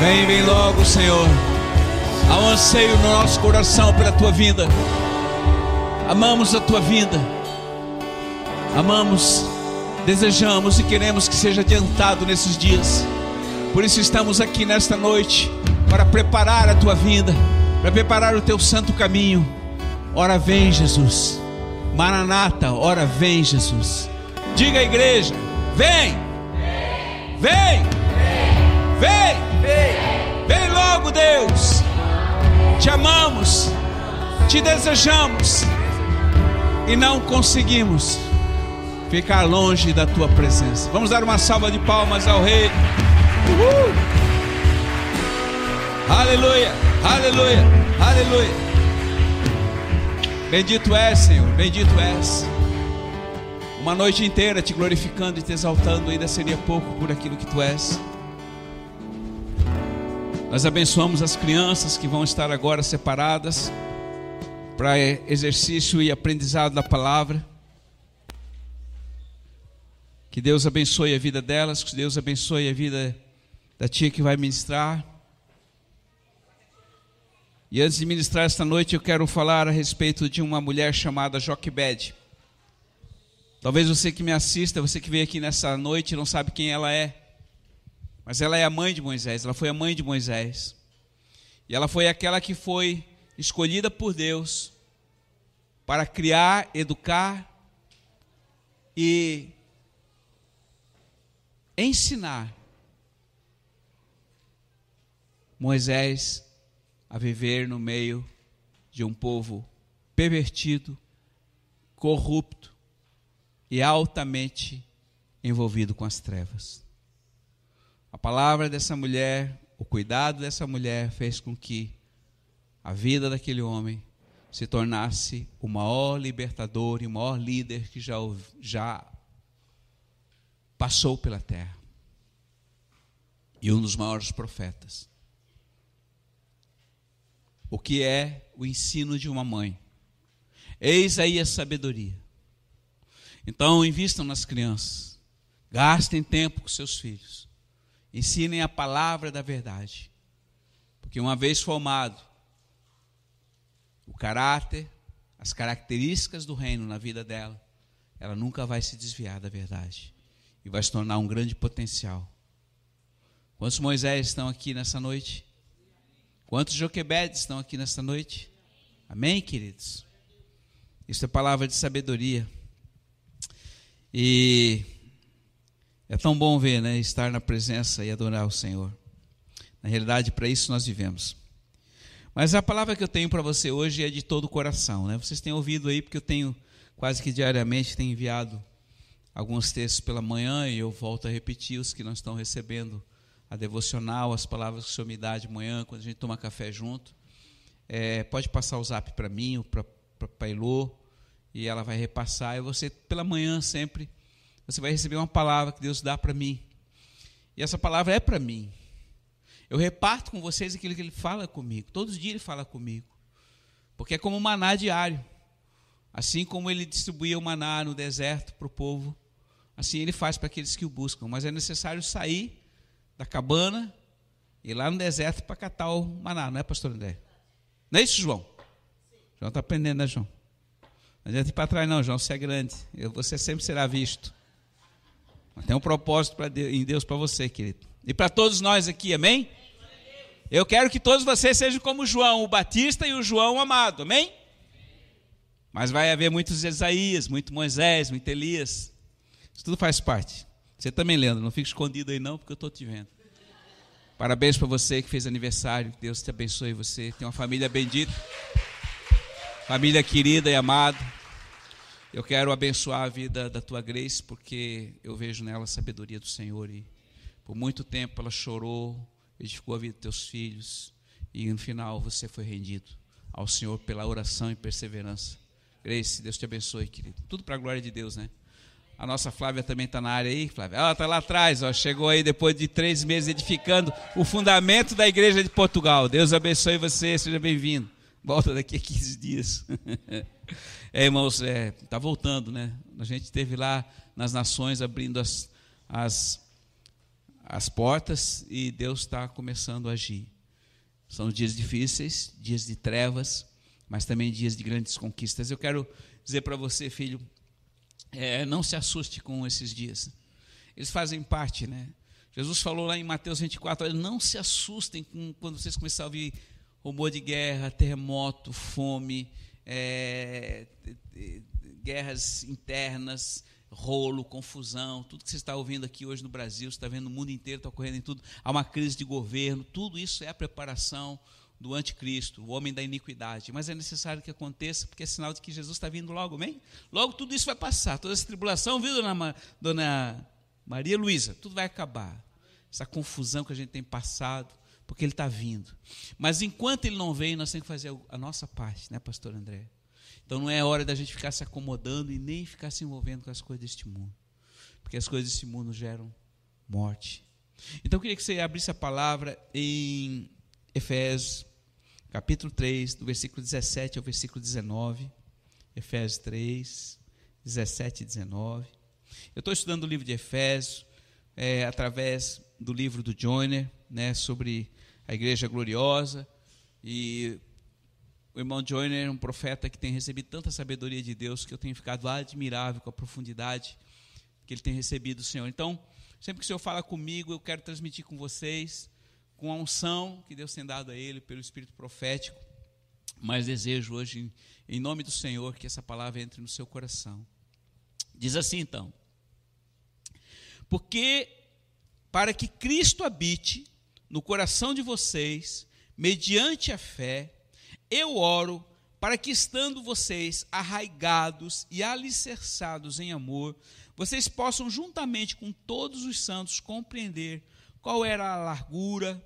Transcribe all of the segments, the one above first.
Vem, vem logo, Senhor. Há um anseio no nosso coração pela tua vinda. Amamos a tua vinda. Amamos, desejamos e queremos que seja adiantado nesses dias. Por isso estamos aqui nesta noite para preparar a tua vinda, para preparar o teu santo caminho. Ora vem, Jesus. Maranata, ora vem, Jesus. Diga à igreja: vem, vem, vem. Vem logo, Deus. Te amamos, te desejamos e não conseguimos ficar longe da tua presença. Vamos dar uma salva de palmas ao Rei. Uhul. Aleluia, aleluia, aleluia. Bendito és, Senhor, bendito és. Uma noite inteira te glorificando e te exaltando ainda seria pouco por aquilo que tu és. Nós abençoamos as crianças que vão estar agora separadas para exercício e aprendizado da palavra. Que Deus abençoe a vida delas, que Deus abençoe a vida da tia que vai ministrar. E antes de ministrar esta noite, eu quero falar a respeito de uma mulher chamada Joquebed. Talvez você que me assista, você que veio aqui nessa noite, não sabe quem ela é. Mas ela é a mãe de Moisés, ela foi a mãe de Moisés. E ela foi aquela que foi escolhida por Deus para criar, educar e ensinar Moisés a viver no meio de um povo pervertido, corrupto e altamente envolvido com as trevas. A palavra dessa mulher, o cuidado dessa mulher fez com que a vida daquele homem se tornasse o maior libertador e o maior líder que já, já passou pela terra. E um dos maiores profetas. O que é o ensino de uma mãe? Eis aí a sabedoria. Então, invistam nas crianças. Gastem tempo com seus filhos. Ensinem a palavra da verdade. Porque uma vez formado o caráter, as características do reino na vida dela, ela nunca vai se desviar da verdade e vai se tornar um grande potencial. Quantos Moisés estão aqui nessa noite? Quantos Joquebedes estão aqui nessa noite? Amém, queridos? Isso é palavra de sabedoria. E é tão bom ver, né, estar na presença e adorar o Senhor. Na realidade, para isso nós vivemos. Mas a palavra que eu tenho para você hoje é de todo o coração, né? Vocês têm ouvido aí porque eu tenho quase que diariamente tenho enviado alguns textos pela manhã e eu volto a repetir os que não estão recebendo a devocional, as palavras que o Senhor me dá de manhã quando a gente toma café junto. É, pode passar o zap para mim ou para Pailô e ela vai repassar. E você pela manhã sempre você vai receber uma palavra que Deus dá para mim. E essa palavra é para mim. Eu reparto com vocês aquilo que Ele fala comigo. Todos os dias Ele fala comigo. Porque é como um maná diário. Assim como Ele distribuía o maná no deserto para o povo, assim Ele faz para aqueles que o buscam. Mas é necessário sair da cabana e ir lá no deserto para catar o maná, não é, pastor André? Não é isso, João? João está aprendendo, né, João? Não adianta ir para trás, não, João, você é grande. Você sempre será visto. Tem um propósito Deus, em Deus para você, querido. E para todos nós aqui, amém? Eu quero que todos vocês sejam como João, o Batista e o João amado, amém? Mas vai haver muitos Isaías, muito Moisés, muito Elias. Isso tudo faz parte. Você também, Leandro, não fique escondido aí não, porque eu estou te vendo. Parabéns para você que fez aniversário. Deus te abençoe você. Tem uma família bendita. Família querida e amada. Eu quero abençoar a vida da tua Grace, porque eu vejo nela a sabedoria do Senhor. E por muito tempo ela chorou, edificou a vida dos teus filhos. E no final você foi rendido ao Senhor pela oração e perseverança. Grace, Deus te abençoe, querido. Tudo para a glória de Deus, né? A nossa Flávia também está na área aí, Flávia. Ela está lá atrás, ó, chegou aí depois de três meses edificando o fundamento da igreja de Portugal. Deus abençoe você, seja bem-vindo. Volta daqui a 15 dias. É, irmãos, está é, tá voltando, né? A gente esteve lá nas nações abrindo as, as, as portas e Deus está começando a agir. São dias difíceis, dias de trevas, mas também dias de grandes conquistas. Eu quero dizer para você, filho, é, não se assuste com esses dias. Eles fazem parte, né? Jesus falou lá em Mateus 24: não se assustem com, quando vocês começarem a ouvir rumor de guerra, terremoto, fome, é, guerras internas, rolo, confusão, tudo que você está ouvindo aqui hoje no Brasil, você está vendo no mundo inteiro, está ocorrendo em tudo, há uma crise de governo, tudo isso é a preparação do anticristo, o homem da iniquidade. Mas é necessário que aconteça, porque é sinal de que Jesus está vindo logo, amém? Logo tudo isso vai passar, toda essa tribulação, viu, dona, dona Maria Luísa? Tudo vai acabar. Essa confusão que a gente tem passado, porque ele está vindo. Mas enquanto ele não vem, nós temos que fazer a nossa parte, né, pastor André? Então não é hora da gente ficar se acomodando e nem ficar se envolvendo com as coisas deste mundo. Porque as coisas deste mundo geram morte. Então eu queria que você abrisse a palavra em Efésios, capítulo 3, do versículo 17 ao versículo 19. Efésios 3, 17 e 19. Eu estou estudando o livro de Efésios é, através do livro do Joyner, né, sobre a igreja gloriosa. E o irmão Joyner é um profeta que tem recebido tanta sabedoria de Deus que eu tenho ficado admirável com a profundidade que ele tem recebido do Senhor. Então, sempre que o Senhor fala comigo, eu quero transmitir com vocês, com a unção que Deus tem dado a ele pelo Espírito profético. Mas desejo hoje, em nome do Senhor, que essa palavra entre no seu coração. Diz assim então: Porque para que Cristo habite no coração de vocês, mediante a fé, eu oro para que, estando vocês arraigados e alicerçados em amor, vocês possam, juntamente com todos os santos, compreender qual era a largura,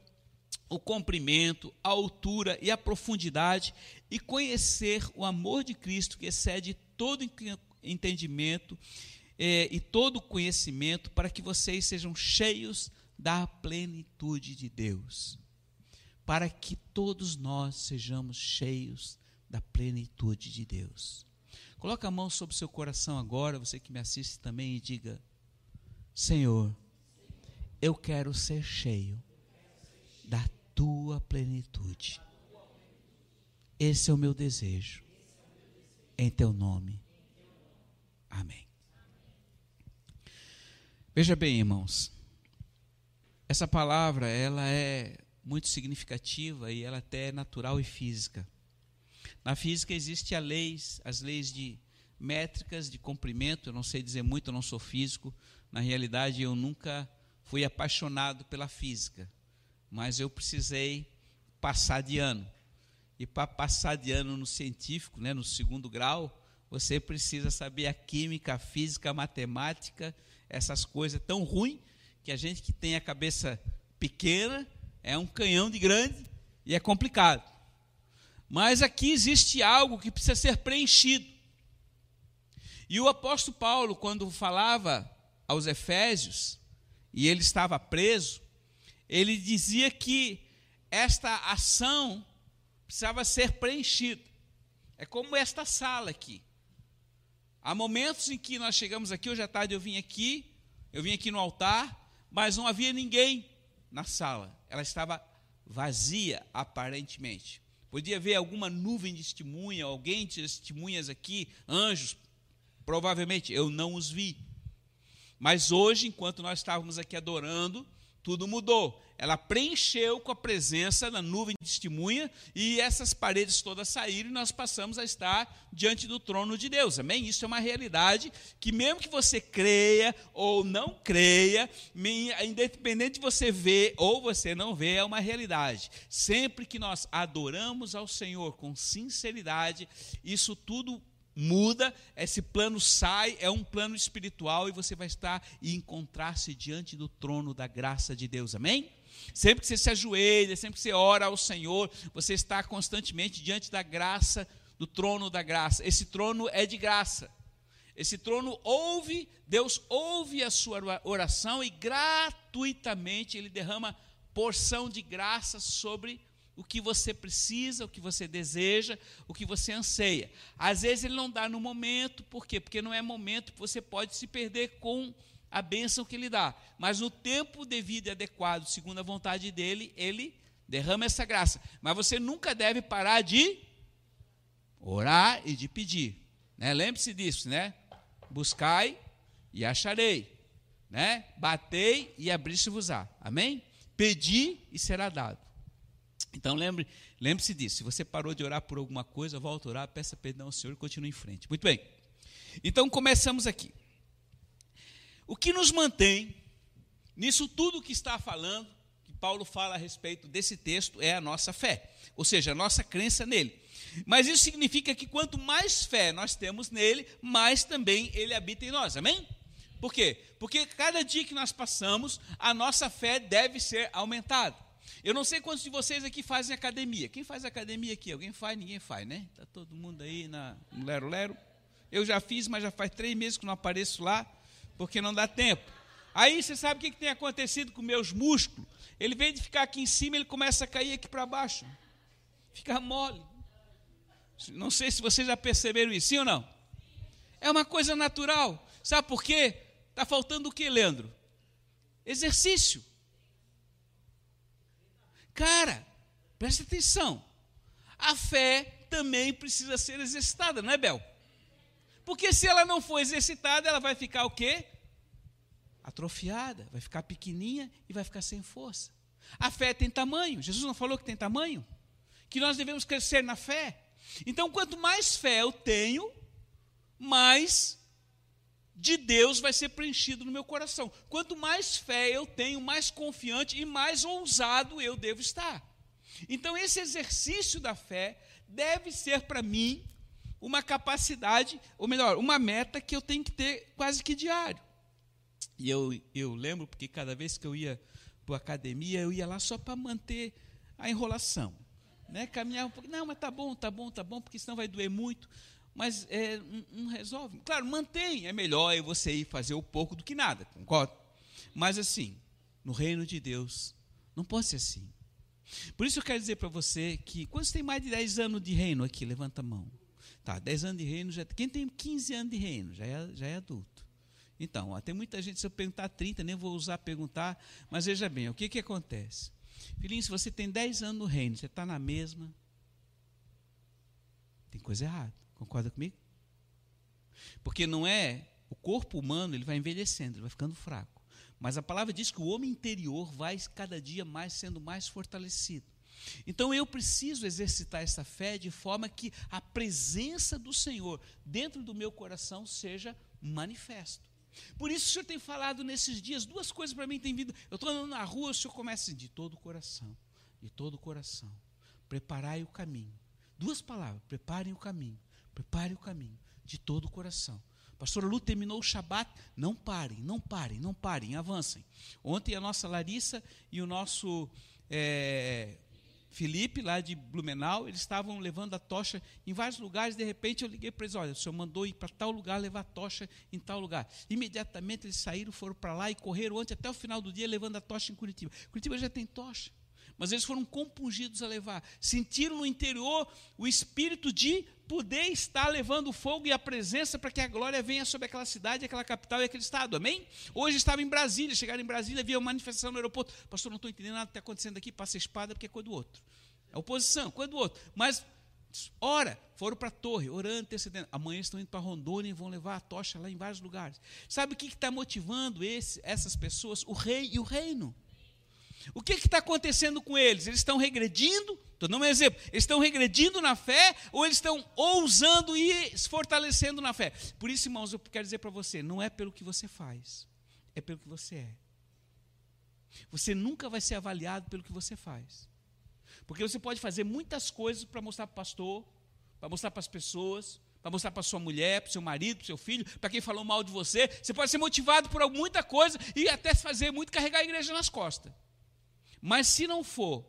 o comprimento, a altura e a profundidade, e conhecer o amor de Cristo que excede todo entendimento eh, e todo conhecimento, para que vocês sejam cheios da plenitude de Deus para que todos nós sejamos cheios da plenitude de Deus. Coloque a mão sobre o seu coração agora, você que me assiste também, e diga: Senhor, eu quero ser cheio da tua plenitude. Esse é o meu desejo. Em teu nome. Amém. Veja bem, irmãos. Essa palavra, ela é muito significativa e ela até é natural e física. Na física existe a leis, as leis de métricas de comprimento, eu não sei dizer muito, eu não sou físico. Na realidade, eu nunca fui apaixonado pela física, mas eu precisei passar de ano. E para passar de ano no científico, né, no segundo grau, você precisa saber a química, a física, a matemática, essas coisas tão ruins que a gente que tem a cabeça pequena é um canhão de grande e é complicado. Mas aqui existe algo que precisa ser preenchido. E o apóstolo Paulo, quando falava aos Efésios, e ele estava preso, ele dizia que esta ação precisava ser preenchida. É como esta sala aqui. Há momentos em que nós chegamos aqui, hoje à tarde eu vim aqui, eu vim aqui no altar, mas não havia ninguém na sala ela estava vazia aparentemente. Podia haver alguma nuvem de testemunha, alguém de testemunhas aqui, anjos, provavelmente eu não os vi. Mas hoje, enquanto nós estávamos aqui adorando, tudo mudou ela preencheu com a presença da nuvem de testemunha e essas paredes todas saíram e nós passamos a estar diante do trono de Deus. Amém? Isso é uma realidade que mesmo que você creia ou não creia, independente de você ver ou você não ver, é uma realidade. Sempre que nós adoramos ao Senhor com sinceridade, isso tudo muda, esse plano sai, é um plano espiritual e você vai estar e encontrar-se diante do trono da graça de Deus. Amém? Sempre que você se ajoelha, sempre que você ora ao Senhor, você está constantemente diante da graça, do trono da graça. Esse trono é de graça. Esse trono ouve, Deus ouve a sua oração e gratuitamente Ele derrama porção de graça sobre o que você precisa, o que você deseja, o que você anseia. Às vezes Ele não dá no momento, por quê? Porque não é momento que você pode se perder com a bênção que ele dá. Mas no tempo devido e adequado, segundo a vontade dele, ele derrama essa graça. Mas você nunca deve parar de orar e de pedir. Né? Lembre-se disso, né? Buscai e acharei. Né? Batei e abri-se-vos-á. Amém? Pedi e será dado. Então lembre, lembre-se disso. Se você parou de orar por alguma coisa, volta a orar, peça perdão ao Senhor e continue em frente. Muito bem. Então começamos aqui. O que nos mantém nisso tudo que está falando, que Paulo fala a respeito desse texto, é a nossa fé, ou seja, a nossa crença nele. Mas isso significa que quanto mais fé nós temos nele, mais também ele habita em nós. Amém? Por quê? Porque cada dia que nós passamos, a nossa fé deve ser aumentada. Eu não sei quantos de vocês aqui fazem academia. Quem faz academia aqui? Alguém faz? Ninguém faz, né? Está todo mundo aí na, no Lero Lero. Eu já fiz, mas já faz três meses que não apareço lá, porque não dá tempo. Aí você sabe o que, que tem acontecido com meus músculos? Ele vem de ficar aqui em cima, ele começa a cair aqui para baixo. Fica mole. Não sei se vocês já perceberam isso, sim ou não? É uma coisa natural. Sabe por quê? Está faltando o que, Leandro? Exercício. Cara, presta atenção. A fé também precisa ser exercitada, não é, Bel? Porque se ela não for exercitada, ela vai ficar o quê? Atrofiada, vai ficar pequenininha e vai ficar sem força. A fé tem tamanho. Jesus não falou que tem tamanho? Que nós devemos crescer na fé. Então, quanto mais fé eu tenho, mais de Deus vai ser preenchido no meu coração. Quanto mais fé eu tenho, mais confiante e mais ousado eu devo estar. Então, esse exercício da fé deve ser para mim uma capacidade, ou melhor, uma meta que eu tenho que ter quase que diário. E eu, eu lembro porque cada vez que eu ia para a academia, eu ia lá só para manter a enrolação. Né? Caminhar um pouco, não, mas tá bom, tá bom, tá bom, porque senão vai doer muito mas é, não, resolve. Claro, mantém, é melhor você ir fazer o pouco do que nada, concordo? Mas assim, no reino de Deus, não pode ser assim. Por isso eu quero dizer para você que, quando você tem mais de 10 anos de reino aqui, levanta a mão. Tá, 10 anos de reino, já, quem tem 15 anos de reino já é, já é adulto. Então, ó, tem muita gente, se eu perguntar 30, nem vou usar perguntar, mas veja bem, o que, que acontece? Filhinho, se você tem 10 anos no reino, você está na mesma, tem coisa errada. Concorda comigo? Porque não é o corpo humano, ele vai envelhecendo, ele vai ficando fraco. Mas a palavra diz que o homem interior vai cada dia mais sendo mais fortalecido. Então eu preciso exercitar essa fé de forma que a presença do Senhor dentro do meu coração seja manifesto. Por isso o Senhor tem falado nesses dias duas coisas para mim tem vindo. Eu estou andando na rua, o Senhor começa assim, de todo o coração, de todo o coração. Preparai o caminho. Duas palavras, preparem o caminho Prepare o caminho de todo o coração. Pastora Lu terminou o Shabat. Não parem, não parem, não parem, avancem. Ontem a nossa Larissa e o nosso é, Felipe, lá de Blumenau, eles estavam levando a tocha em vários lugares. De repente eu liguei para eles: olha, o senhor mandou ir para tal lugar levar a tocha em tal lugar. Imediatamente eles saíram, foram para lá e correram ontem até o final do dia levando a tocha em Curitiba. Curitiba já tem tocha mas eles foram compungidos a levar. Sentiram no interior o espírito de poder estar levando fogo e a presença para que a glória venha sobre aquela cidade, aquela capital e aquele estado. Amém? Hoje estava em Brasília, chegaram em Brasília, havia uma manifestação no aeroporto. Pastor, não estou entendendo nada que está acontecendo aqui, passa a espada porque é coisa do outro. É oposição, coisa do outro. Mas, ora, foram para a torre, orando, antecedendo. Amanhã estão indo para Rondônia e vão levar a tocha lá em vários lugares. Sabe o que está motivando esse, essas pessoas? O rei e o reino. O que está acontecendo com eles? Eles estão regredindo? Estou dando um exemplo. Eles estão regredindo na fé ou eles estão ousando e se fortalecendo na fé? Por isso, irmãos, eu quero dizer para você: não é pelo que você faz, é pelo que você é. Você nunca vai ser avaliado pelo que você faz. Porque você pode fazer muitas coisas para mostrar para o pastor, para mostrar para as pessoas, para mostrar para sua mulher, para seu marido, para seu filho, para quem falou mal de você. Você pode ser motivado por muita coisa e até fazer muito carregar a igreja nas costas. Mas se não for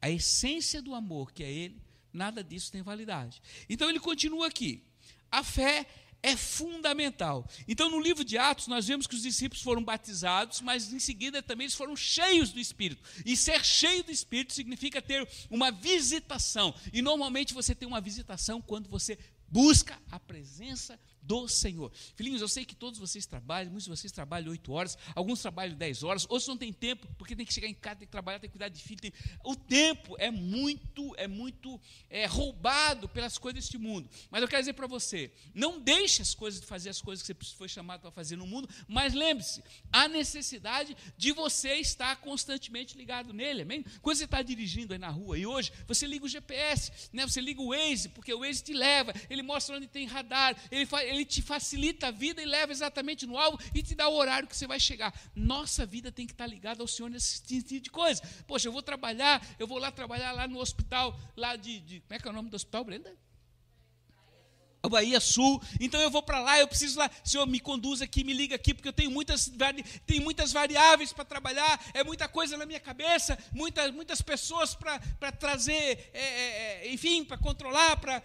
a essência do amor, que é Ele, nada disso tem validade. Então ele continua aqui. A fé é fundamental. Então, no livro de Atos, nós vemos que os discípulos foram batizados, mas em seguida também eles foram cheios do Espírito. E ser cheio do Espírito significa ter uma visitação. E normalmente você tem uma visitação quando você busca a presença do Senhor. Filhinhos, eu sei que todos vocês trabalham, muitos de vocês trabalham oito horas, alguns trabalham dez horas, outros não têm tempo, porque tem que chegar em casa, tem que trabalhar, tem que cuidar de filho. Tem... O tempo é muito, é muito é, roubado pelas coisas deste mundo. Mas eu quero dizer para você, não deixe as coisas de fazer as coisas que você foi chamado para fazer no mundo, mas lembre-se, há necessidade de você estar constantemente ligado nele, amém? Quando você está dirigindo aí na rua, e hoje, você liga o GPS, né? você liga o Waze, porque o Waze te leva, ele mostra onde tem radar, ele, faz, ele te facilita a vida e leva exatamente no alvo e te dá o horário que você vai chegar. Nossa vida tem que estar ligada ao Senhor nesse tipo de coisa. Poxa, eu vou trabalhar, eu vou lá trabalhar lá no hospital, lá de, de como é que é o nome do hospital, Brenda? a Bahia Sul, então eu vou para lá, eu preciso lá, Senhor, me conduz aqui, me liga aqui, porque eu tenho muitas, tenho muitas variáveis para trabalhar, é muita coisa na minha cabeça, muitas, muitas pessoas para trazer, é, é, é, enfim, para controlar, para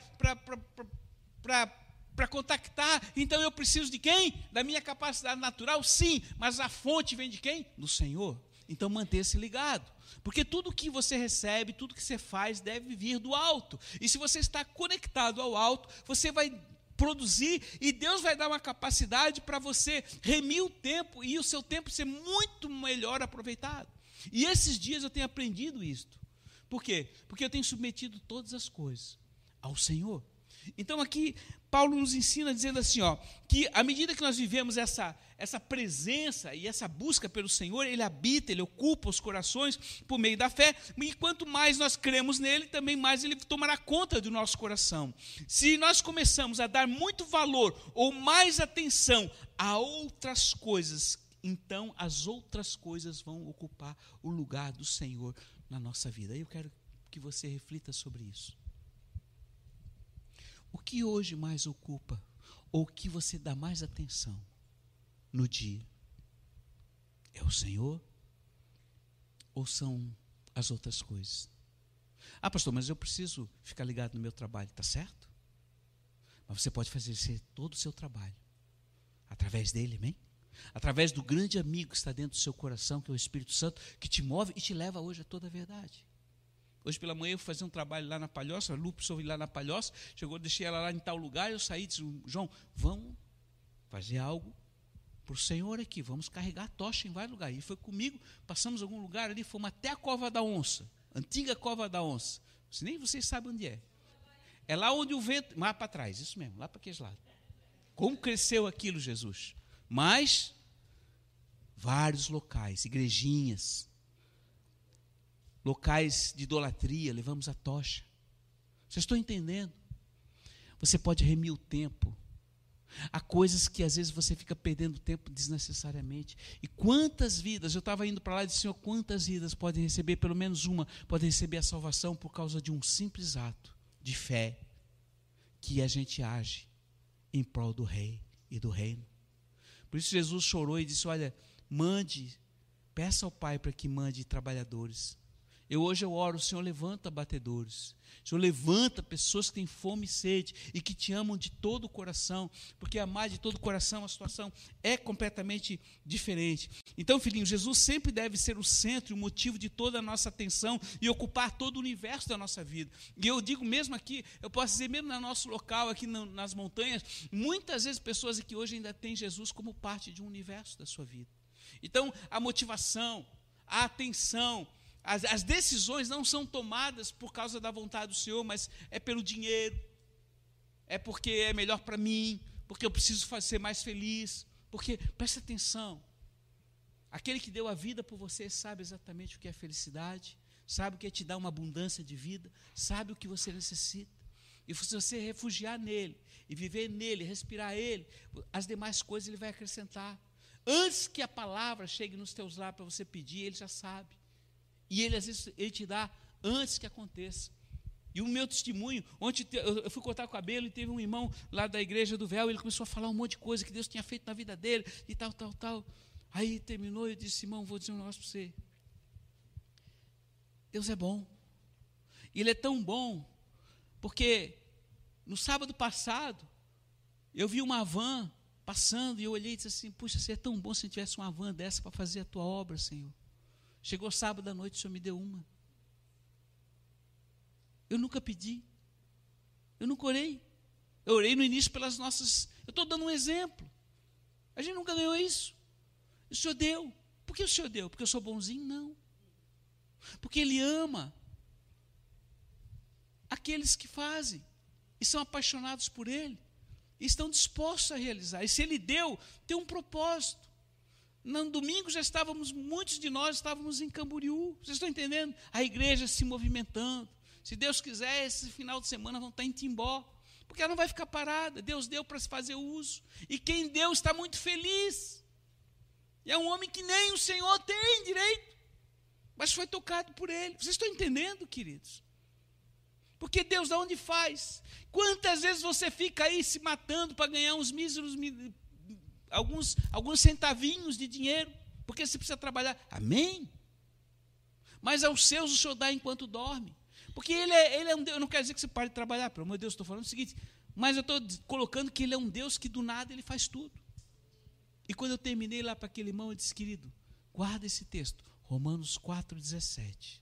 para contactar, então eu preciso de quem? Da minha capacidade natural, sim, mas a fonte vem de quem? Do Senhor. Então mantenha-se ligado. Porque tudo que você recebe, tudo que você faz deve vir do alto. E se você está conectado ao alto, você vai produzir e Deus vai dar uma capacidade para você remir o tempo e o seu tempo ser muito melhor aproveitado. E esses dias eu tenho aprendido isto. Por quê? Porque eu tenho submetido todas as coisas ao Senhor. Então aqui Paulo nos ensina dizendo assim, ó, que à medida que nós vivemos essa essa presença e essa busca pelo Senhor, ele habita, ele ocupa os corações por meio da fé, e quanto mais nós cremos nele, também mais ele tomará conta do nosso coração. Se nós começamos a dar muito valor ou mais atenção a outras coisas, então as outras coisas vão ocupar o lugar do Senhor na nossa vida. Eu quero que você reflita sobre isso. O que hoje mais ocupa? Ou o que você dá mais atenção no dia? É o Senhor? Ou são as outras coisas? Ah, pastor, mas eu preciso ficar ligado no meu trabalho, tá certo? Mas você pode fazer todo o seu trabalho através dele, amém? Através do grande amigo que está dentro do seu coração, que é o Espírito Santo, que te move e te leva hoje a toda a verdade. Hoje pela manhã eu fui fazer um trabalho lá na Palhoça, a ir lá na Palhoça, chegou, deixei ela lá em tal lugar, eu saí e disse, João, vamos fazer algo para o Senhor aqui, vamos carregar a tocha em vários lugares. E foi comigo, passamos algum lugar ali, fomos até a Cova da Onça, antiga Cova da Onça. Se nem vocês sabem onde é. É lá onde o vento, mais para trás, isso mesmo, lá para aqueles lados. Como cresceu aquilo, Jesus? Mas, vários locais, igrejinhas, locais de idolatria, levamos a tocha. Vocês estão entendendo? Você pode remir o tempo. Há coisas que às vezes você fica perdendo tempo desnecessariamente. E quantas vidas, eu estava indo para lá e disse, Senhor, quantas vidas podem receber, pelo menos uma, podem receber a salvação por causa de um simples ato de fé que a gente age em prol do rei e do reino. Por isso Jesus chorou e disse: Olha, mande, peça ao Pai para que mande trabalhadores. Eu hoje eu oro, Senhor levanta batedores. Senhor levanta pessoas que têm fome e sede e que te amam de todo o coração, porque amar de todo o coração a situação é completamente diferente. Então, filhinho, Jesus sempre deve ser o centro e o motivo de toda a nossa atenção e ocupar todo o universo da nossa vida. E eu digo mesmo aqui, eu posso dizer mesmo no nosso local aqui nas montanhas, muitas vezes pessoas aqui hoje ainda têm Jesus como parte de um universo da sua vida. Então, a motivação, a atenção, as, as decisões não são tomadas por causa da vontade do Senhor, mas é pelo dinheiro, é porque é melhor para mim, porque eu preciso ser mais feliz. Porque, preste atenção, aquele que deu a vida por você sabe exatamente o que é felicidade, sabe o que é te dar uma abundância de vida, sabe o que você necessita. E se você refugiar nele, e viver nele, respirar ele, as demais coisas ele vai acrescentar. Antes que a palavra chegue nos teus lábios para você pedir, ele já sabe. E ele às vezes ele te dá antes que aconteça. E o meu testemunho, ontem eu fui cortar o cabelo e teve um irmão lá da igreja do véu, ele começou a falar um monte de coisa que Deus tinha feito na vida dele e tal, tal, tal. Aí terminou e eu disse, irmão, vou dizer um negócio para você. Deus é bom. Ele é tão bom, porque no sábado passado, eu vi uma van passando e eu olhei e disse assim: Puxa, seria tão bom se tivesse uma van dessa para fazer a tua obra, Senhor. Chegou sábado à noite, o Senhor me deu uma. Eu nunca pedi. Eu nunca orei. Eu orei no início pelas nossas Eu estou dando um exemplo. A gente nunca ganhou isso. O Senhor deu. Por que o Senhor deu? Porque eu sou bonzinho? Não. Porque Ele ama aqueles que fazem e são apaixonados por Ele e estão dispostos a realizar. E se Ele deu, tem um propósito. No domingo já estávamos, muitos de nós estávamos em Camboriú. Vocês estão entendendo? A igreja se movimentando. Se Deus quiser, esse final de semana vão estar em Timbó. Porque ela não vai ficar parada. Deus deu para se fazer uso. E quem deu está muito feliz. E é um homem que nem o Senhor tem direito. Mas foi tocado por ele. Vocês estão entendendo, queridos? Porque Deus da onde faz? Quantas vezes você fica aí se matando para ganhar uns míseros, alguns, alguns centavinhos de dinheiro, porque você precisa trabalhar. Amém? Mas aos seus o Senhor dá enquanto dorme. Porque ele é, ele é um Deus, eu não quero dizer que você pare de trabalhar, pelo amor de Deus, estou falando o seguinte, mas eu estou colocando que ele é um Deus que do nada ele faz tudo. E quando eu terminei lá para aquele irmão, eu disse, querido, guarda esse texto, Romanos 4,17.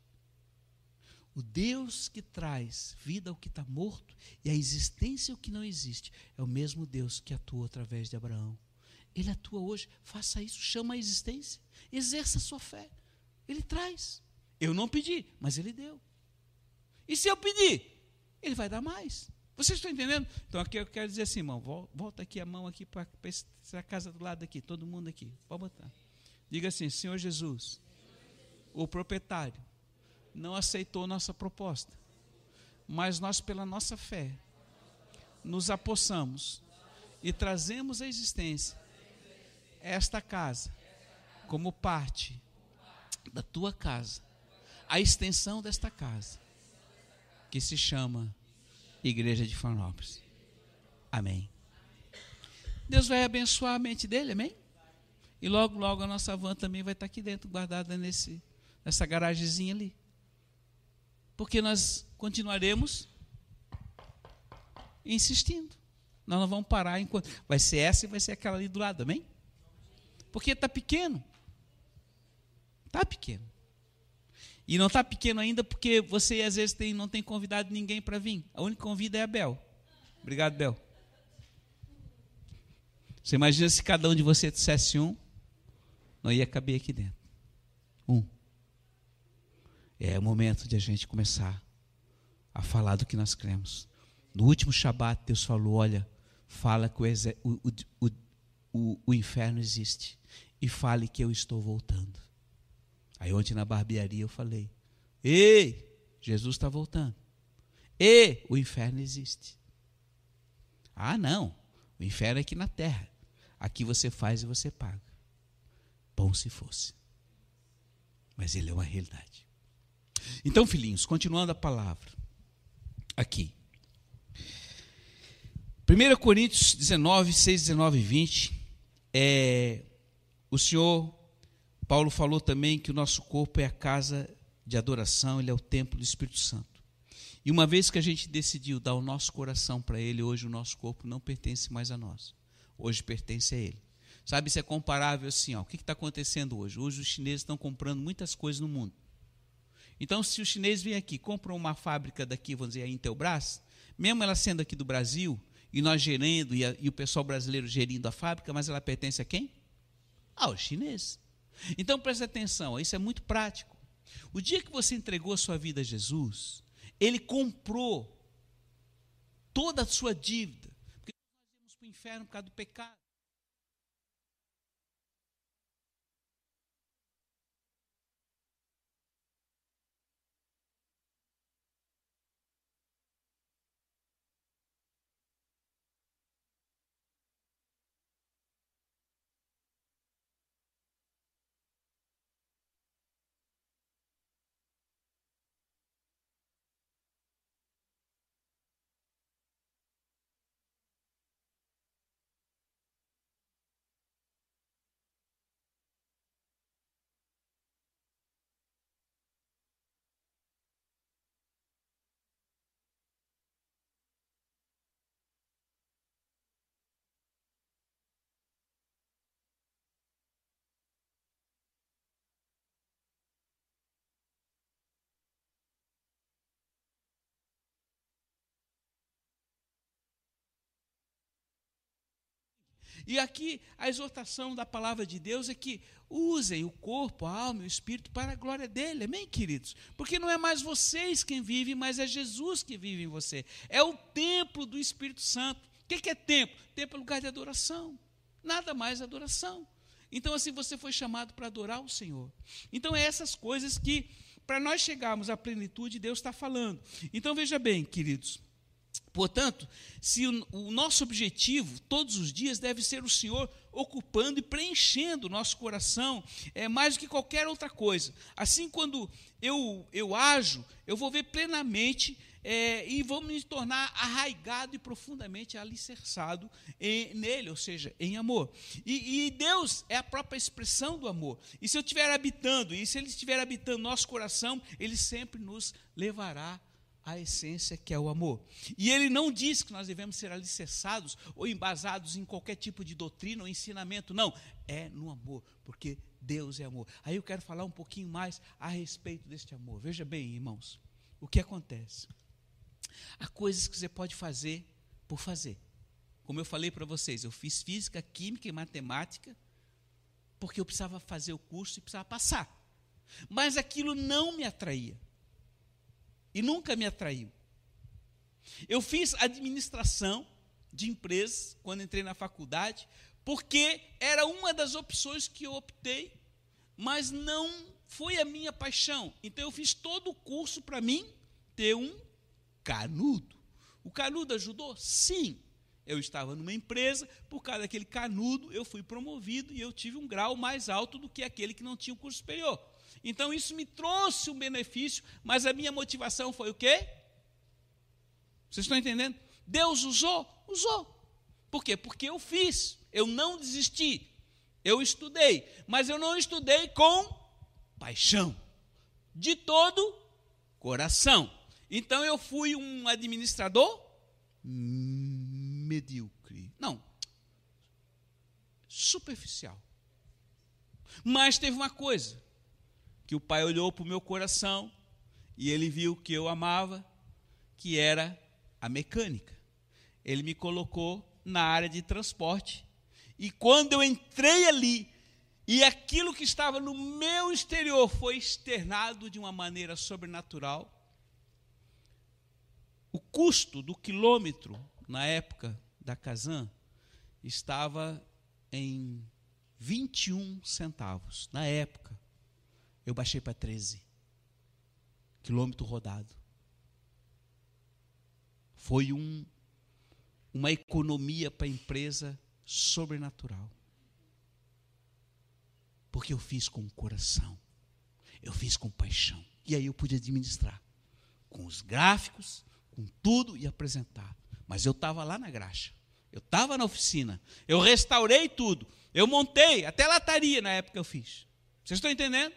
O Deus que traz vida ao que está morto e a existência ao que não existe é o mesmo Deus que atua através de Abraão. Ele atua hoje, faça isso, chama a existência, exerça a sua fé. Ele traz. Eu não pedi, mas ele deu. E se eu pedir, ele vai dar mais. Vocês estão entendendo? Então aqui eu quero dizer assim, irmão, volta aqui a mão aqui para a casa do lado aqui, todo mundo aqui. Pode botar. Diga assim, Senhor Jesus, o proprietário não aceitou nossa proposta, mas nós pela nossa fé nos apossamos e trazemos à existência esta casa como parte da tua casa, a extensão desta casa que se chama Igreja de Farnópolis. Amém. Deus vai abençoar a mente dele, amém? E logo, logo a nossa van também vai estar aqui dentro, guardada nesse, nessa garagemzinha ali. Porque nós continuaremos insistindo. Nós não vamos parar enquanto. Vai ser essa e vai ser aquela ali do lado, amém? Porque está pequeno. Está pequeno. E não está pequeno ainda porque você às vezes tem, não tem convidado ninguém para vir. A única convida é a Bel. Obrigado, Bel. Você imagina se cada um de vocês dissesse um, não ia caber aqui dentro. Um. É o momento de a gente começar a falar do que nós cremos. No último Shabat, Deus falou: olha, fala que o, o, o, o inferno existe e fale que eu estou voltando. Aí ontem na barbearia eu falei: Ei, Jesus está voltando. E o inferno existe. Ah, não. O inferno é aqui na terra. Aqui você faz e você paga. Bom se fosse. Mas ele é uma realidade. Então, filhinhos, continuando a palavra. Aqui. 1 Coríntios 19, 6, 19 e 20. É, o Senhor Paulo falou também que o nosso corpo é a casa de adoração, ele é o templo do Espírito Santo. E uma vez que a gente decidiu dar o nosso coração para ele, hoje o nosso corpo não pertence mais a nós. Hoje pertence a ele. Sabe, isso é comparável assim, ó, o que está acontecendo hoje? Hoje os chineses estão comprando muitas coisas no mundo. Então, se os chineses vêm aqui, compram uma fábrica daqui, vamos dizer, a Intelbras, mesmo ela sendo aqui do Brasil, e nós gerando, e, a, e o pessoal brasileiro gerindo a fábrica, mas ela pertence a quem? Aos chineses. Então preste atenção, isso é muito prático. O dia que você entregou a sua vida a Jesus, Ele comprou toda a sua dívida. Porque nós íamos para o inferno por causa do pecado. E aqui a exortação da palavra de Deus é que usem o corpo, a alma e o espírito para a glória dele, amém, queridos? Porque não é mais vocês quem vivem, mas é Jesus que vive em você. É o templo do Espírito Santo. O que é templo? Templo é lugar de adoração. Nada mais adoração. Então, assim, você foi chamado para adorar o Senhor. Então, é essas coisas que, para nós chegarmos à plenitude, Deus está falando. Então, veja bem, queridos. Portanto, se o, nosso objetivo todos os dias deve ser o Senhor ocupando e preenchendo o nosso coração, é mais do que qualquer outra coisa. Assim, quando eu, eu ajo, eu vou ver plenamente é, e vou me tornar arraigado e profundamente alicerçado em, nele, ou seja, em amor. E, e, Deus é a própria expressão do amor. E se eu estiver habitando, e se Ele estiver habitando nosso coração, Ele sempre nos levará a essência que é o amor. E ele não diz que nós devemos ser alicerçados ou embasados em qualquer tipo de doutrina ou ensinamento, não. É no amor, porque Deus é amor. Aí eu quero falar um pouquinho mais a respeito deste amor. Veja bem, irmãos, o que acontece? Há coisas que você pode fazer por fazer. Como eu falei para vocês, eu fiz física, química e matemática porque eu precisava fazer o curso e precisava passar. Mas aquilo não me atraía e nunca me atraiu. Eu fiz administração de empresas quando entrei na faculdade, porque era uma das opções que eu optei, mas não foi a minha paixão. Então eu fiz todo o curso para mim ter um canudo. O canudo ajudou? Sim. Eu estava numa empresa, por causa daquele canudo, eu fui promovido e eu tive um grau mais alto do que aquele que não tinha o curso superior. Então isso me trouxe um benefício, mas a minha motivação foi o quê? Vocês estão entendendo? Deus usou? Usou. Por quê? Porque eu fiz, eu não desisti. Eu estudei, mas eu não estudei com paixão, de todo coração. Então eu fui um administrador medíocre. Não, superficial. Mas teve uma coisa: que o pai olhou para o meu coração e ele viu que eu amava, que era a mecânica. Ele me colocou na área de transporte. E quando eu entrei ali, e aquilo que estava no meu exterior foi externado de uma maneira sobrenatural, o custo do quilômetro, na época da Kazan, estava em 21 centavos, na época eu baixei para 13. Quilômetro rodado. Foi um, uma economia para a empresa sobrenatural. Porque eu fiz com o coração. Eu fiz com paixão. E aí eu pude administrar. Com os gráficos, com tudo e apresentar. Mas eu estava lá na graxa. Eu estava na oficina. Eu restaurei tudo. Eu montei, até lataria na época eu fiz. Vocês estão entendendo?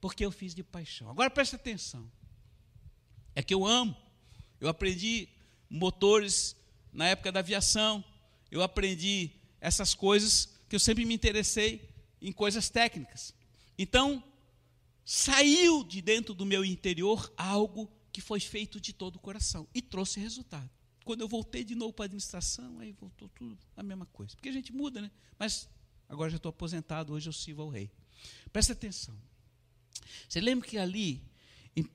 Porque eu fiz de paixão. Agora preste atenção. É que eu amo. Eu aprendi motores na época da aviação. Eu aprendi essas coisas que eu sempre me interessei em coisas técnicas. Então, saiu de dentro do meu interior algo que foi feito de todo o coração e trouxe resultado. Quando eu voltei de novo para a administração, aí voltou tudo a mesma coisa. Porque a gente muda, né? Mas agora já estou aposentado, hoje eu sirvo ao rei. Presta atenção. Você lembra que ali, em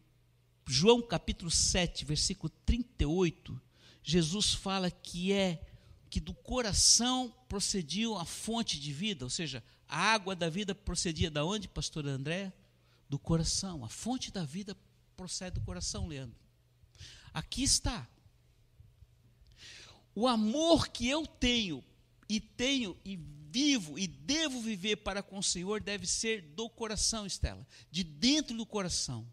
João capítulo 7, versículo 38, Jesus fala que é que do coração procedia a fonte de vida, ou seja, a água da vida procedia da onde, pastor André? Do coração. A fonte da vida procede do coração, Leandro. Aqui está. O amor que eu tenho e tenho e vivo e devo viver para com o Senhor deve ser do coração, Estela, de dentro do coração.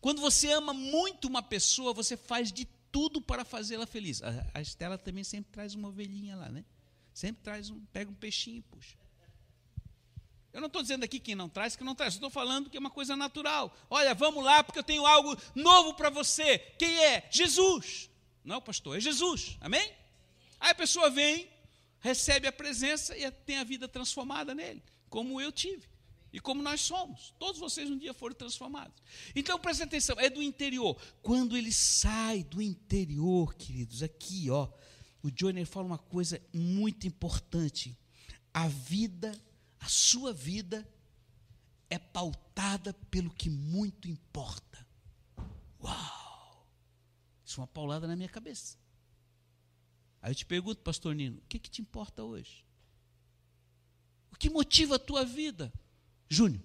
Quando você ama muito uma pessoa, você faz de tudo para fazê-la feliz. A, a Estela também sempre traz uma ovelhinha lá, né? Sempre traz um, pega um peixinho e puxa. Eu não estou dizendo aqui quem não traz, que não traz. Estou falando que é uma coisa natural. Olha, vamos lá, porque eu tenho algo novo para você. Quem é? Jesus. Não, pastor, é Jesus. Amém? Aí a pessoa vem, recebe a presença e tem a vida transformada nele, como eu tive. E como nós somos. Todos vocês um dia foram transformados. Então preste atenção, é do interior. Quando ele sai do interior, queridos, aqui, ó, o Johnny fala uma coisa muito importante. A vida, a sua vida, é pautada pelo que muito importa. Uau! Isso é uma paulada na minha cabeça. Aí eu te pergunto, pastor Nino, o que, que te importa hoje? O que motiva a tua vida, Júnior?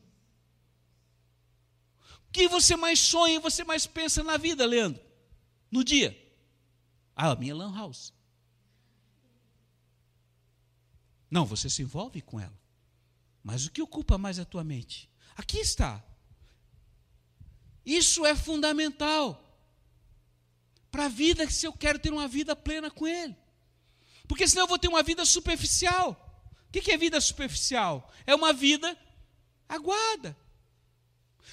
O que você mais sonha, você mais pensa na vida, Leandro? No dia? Ah, a minha lan house. Não, você se envolve com ela. Mas o que ocupa mais a tua mente? Aqui está. Isso é fundamental para a vida, se eu quero ter uma vida plena com Ele. Porque senão eu vou ter uma vida superficial. O que é vida superficial? É uma vida aguada.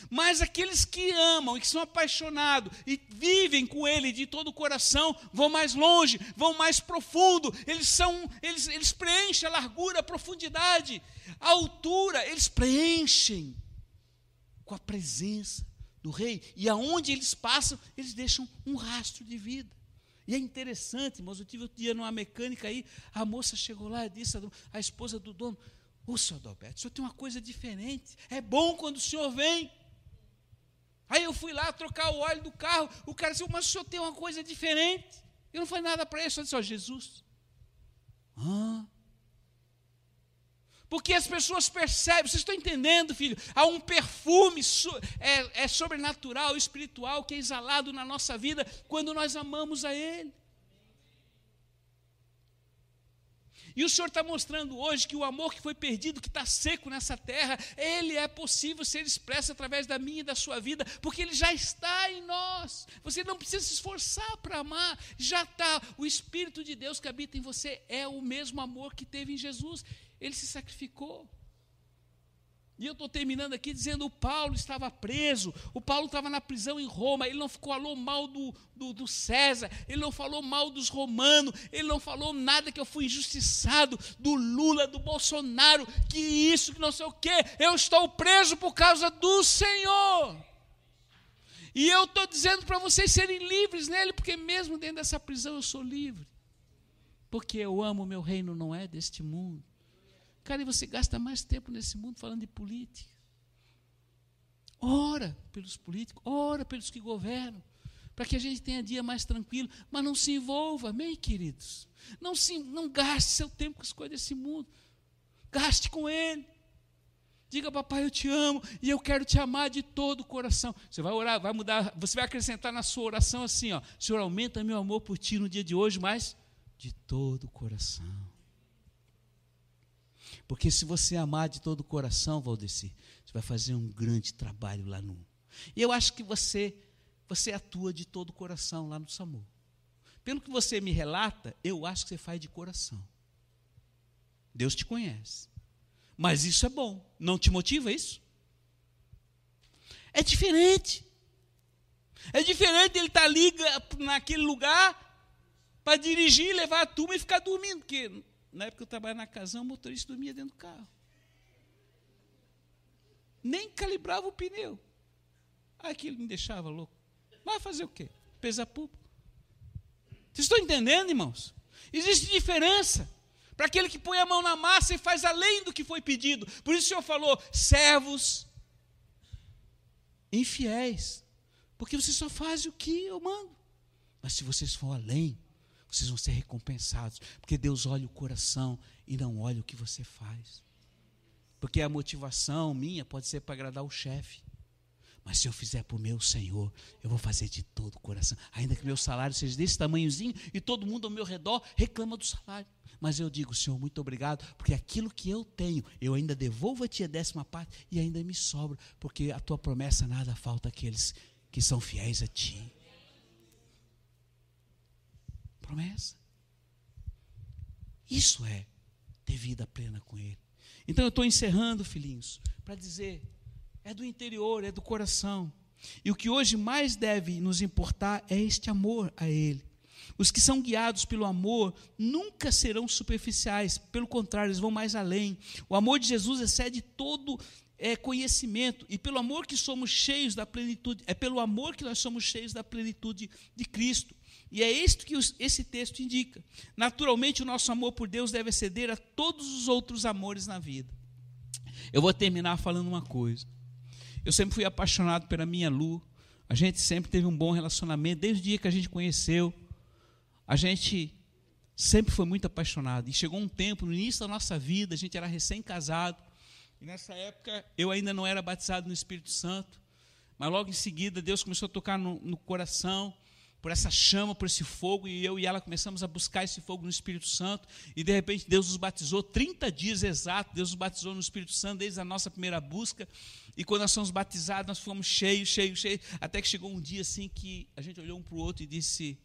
Mas aqueles que amam e que são apaixonados e vivem com Ele de todo o coração, vão mais longe, vão mais profundo, eles são, eles, eles preenchem a largura, a profundidade, a altura, eles preenchem com a presença do rei. E aonde eles passam, eles deixam um rastro de vida. E é interessante, irmãos, eu tive outro dia numa mecânica aí, a moça chegou lá e disse, a, esposa do dono, ô senhor Adalberto, o senhor tem uma coisa diferente, é bom quando o senhor vem. Aí eu fui lá trocar o óleo do carro, o cara disse, mas o senhor tem uma coisa diferente. Eu não falei nada para ele, só disse, ó, Jesus. Ah, porque as pessoas percebem, vocês estão entendendo, filho? Há um perfume é, é sobrenatural, espiritual, que é exalado na nossa vida quando nós amamos a Ele. E o Senhor está mostrando hoje que o amor que foi perdido, que está seco nessa terra, ele é possível ser expresso através da minha e da sua vida, porque ele já está em nós. Você não precisa se esforçar para amar, já está. O Espírito de Deus que habita em você é o mesmo amor que teve em Jesus. Ele se sacrificou. E eu estou terminando aqui dizendo: o Paulo estava preso, o Paulo estava na prisão em Roma, ele não falou mal do, do, do, César, ele não falou mal dos romanos, ele não falou nada que eu fui injustiçado, do Lula, do Bolsonaro, que isso, que não sei o quê, eu estou preso por causa do Senhor. E eu estou dizendo para vocês serem livres nele, porque mesmo dentro dessa prisão eu sou livre. Porque eu amo o meu reino, não é deste mundo. Cara, e você gasta mais tempo nesse mundo falando de política. Ora pelos políticos, ora pelos que governam, para que a gente tenha dia mais tranquilo, mas não se envolva, amém, queridos? Não, se, não gaste seu tempo com as coisas desse mundo, gaste com Ele. Diga, papai, eu te amo e eu quero te amar de todo o coração. Você vai orar, vai mudar, você vai acrescentar na sua oração assim, ó, Senhor, aumenta meu amor por ti no dia de hoje, mas de todo o coração. Porque se você amar de todo o coração, Valdeci, você vai fazer um grande trabalho lá no. E eu acho que você você atua de todo o coração lá no SAMU. Pelo que você me relata, eu acho que você faz de coração. Deus te conhece. Mas isso é bom. Não te motiva isso? É diferente. É diferente ele estar tá ali naquele lugar para dirigir, levar a turma e ficar dormindo, porque na época que eu trabalhava na casão, o motorista dormia dentro do carro. Nem calibrava o pneu. Aquilo me deixava louco. Vai fazer o quê? Pesa público. Vocês estão entendendo, irmãos? Existe diferença para aquele que põe a mão na massa e faz além do que foi pedido. Por isso o Senhor falou: servos infiéis. Porque vocês só fazem o que eu mando. Mas se vocês for além, vocês vão ser recompensados, porque Deus olha o coração e não olha o que você faz. Porque a motivação minha pode ser para agradar o chefe. Mas se eu fizer para o meu Senhor, eu vou fazer de todo o coração. Ainda que meu salário seja desse tamanhozinho e todo mundo ao meu redor reclama do salário. Mas eu digo, Senhor, muito obrigado, porque aquilo que eu tenho, eu ainda devolvo a Ti a décima parte e ainda me sobra, porque a Tua promessa nada falta àqueles que são fiéis a Ti promessa. Isso é ter vida plena com Ele. Então eu estou encerrando, filhinhos, para dizer: é do interior, é do coração. E o que hoje mais deve nos importar é este amor a Ele. Os que são guiados pelo amor nunca serão superficiais, pelo contrário, eles vão mais além. O amor de Jesus excede todo é, conhecimento, e pelo amor que somos cheios da plenitude, é pelo amor que nós somos cheios da plenitude de Cristo. E é isto que esse texto indica. Naturalmente, o nosso amor por Deus deve exceder a todos os outros amores na vida. Eu vou terminar falando uma coisa. Eu sempre fui apaixonado pela minha Lu. A gente sempre teve um bom relacionamento, desde o dia que a gente conheceu. A gente sempre foi muito apaixonado. E chegou um tempo, no início da nossa vida, a gente era recém-casado. E nessa época eu ainda não era batizado no Espírito Santo. Mas logo em seguida Deus começou a tocar no, no coração por essa chama, por esse fogo, e eu e ela começamos a buscar esse fogo no Espírito Santo, e de repente Deus nos batizou, 30 dias exatos, Deus nos batizou no Espírito Santo desde a nossa primeira busca, e quando nós fomos batizados, nós fomos cheios, cheios, cheios, até que chegou um dia assim que a gente olhou um para o outro e disse,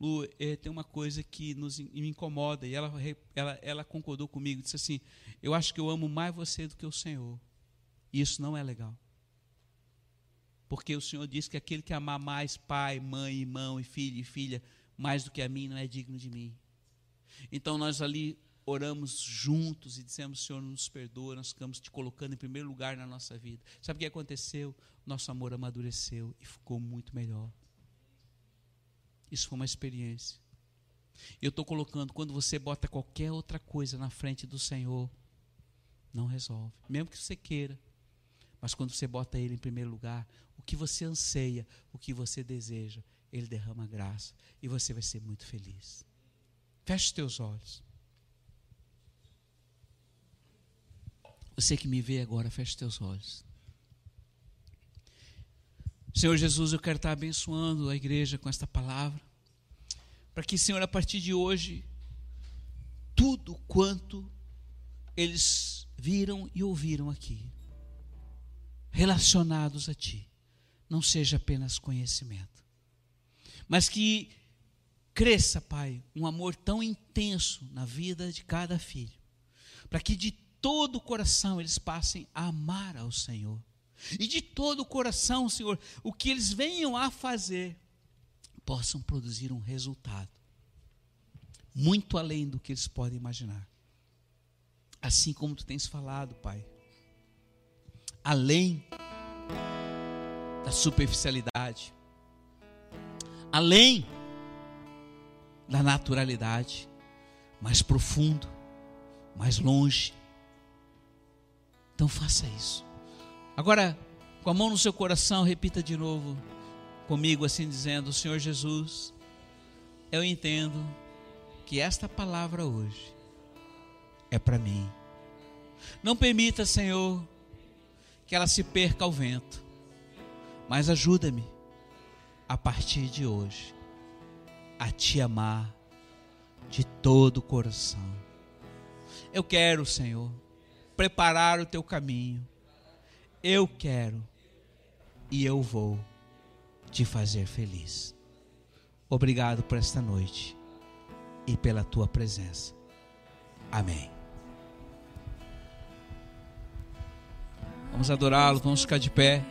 Lu, é, tem uma coisa que nos, me incomoda, e ela, ela, ela concordou comigo, disse assim, eu acho que eu amo mais você do que o Senhor, e isso não é legal. Porque o Senhor diz que aquele que amar mais pai, mãe, irmão e filho e filha, mais do que a mim, não é digno de mim. Então nós ali oramos juntos e dissemos, Senhor, nos perdoa, nós ficamos te colocando em primeiro lugar na nossa vida. Sabe o que aconteceu? Nosso amor amadureceu e ficou muito melhor. Isso foi uma experiência. Eu estou colocando, quando você bota qualquer outra coisa na frente do Senhor, não resolve. Mesmo que você queira. Mas quando você bota Ele em primeiro lugar, o que você anseia, o que você deseja, Ele derrama graça e você vai ser muito feliz. Feche os teus olhos. Você que me vê agora, feche os teus olhos. Senhor Jesus, eu quero estar abençoando a igreja com esta palavra. Para que, Senhor, a partir de hoje, tudo quanto eles viram e ouviram aqui, relacionados a Ti, não seja apenas conhecimento, mas que cresça, Pai, um amor tão intenso na vida de cada filho, para que de todo o coração eles passem a amar ao Senhor. E de todo o coração, Senhor, o que eles venham a fazer, possam produzir um resultado muito além do que eles podem imaginar. Assim como tu tens falado, Pai, além da superficialidade, além da naturalidade, mais profundo, mais longe. Então faça isso. Agora, com a mão no seu coração, repita de novo comigo, assim dizendo: Senhor Jesus, eu entendo que esta palavra hoje é para mim. Não permita, Senhor, que ela se perca ao vento. Mas ajuda-me a partir de hoje a te amar de todo o coração. Eu quero, Senhor, preparar o teu caminho. Eu quero e eu vou te fazer feliz. Obrigado por esta noite e pela tua presença. Amém. Vamos adorá-lo, vamos ficar de pé.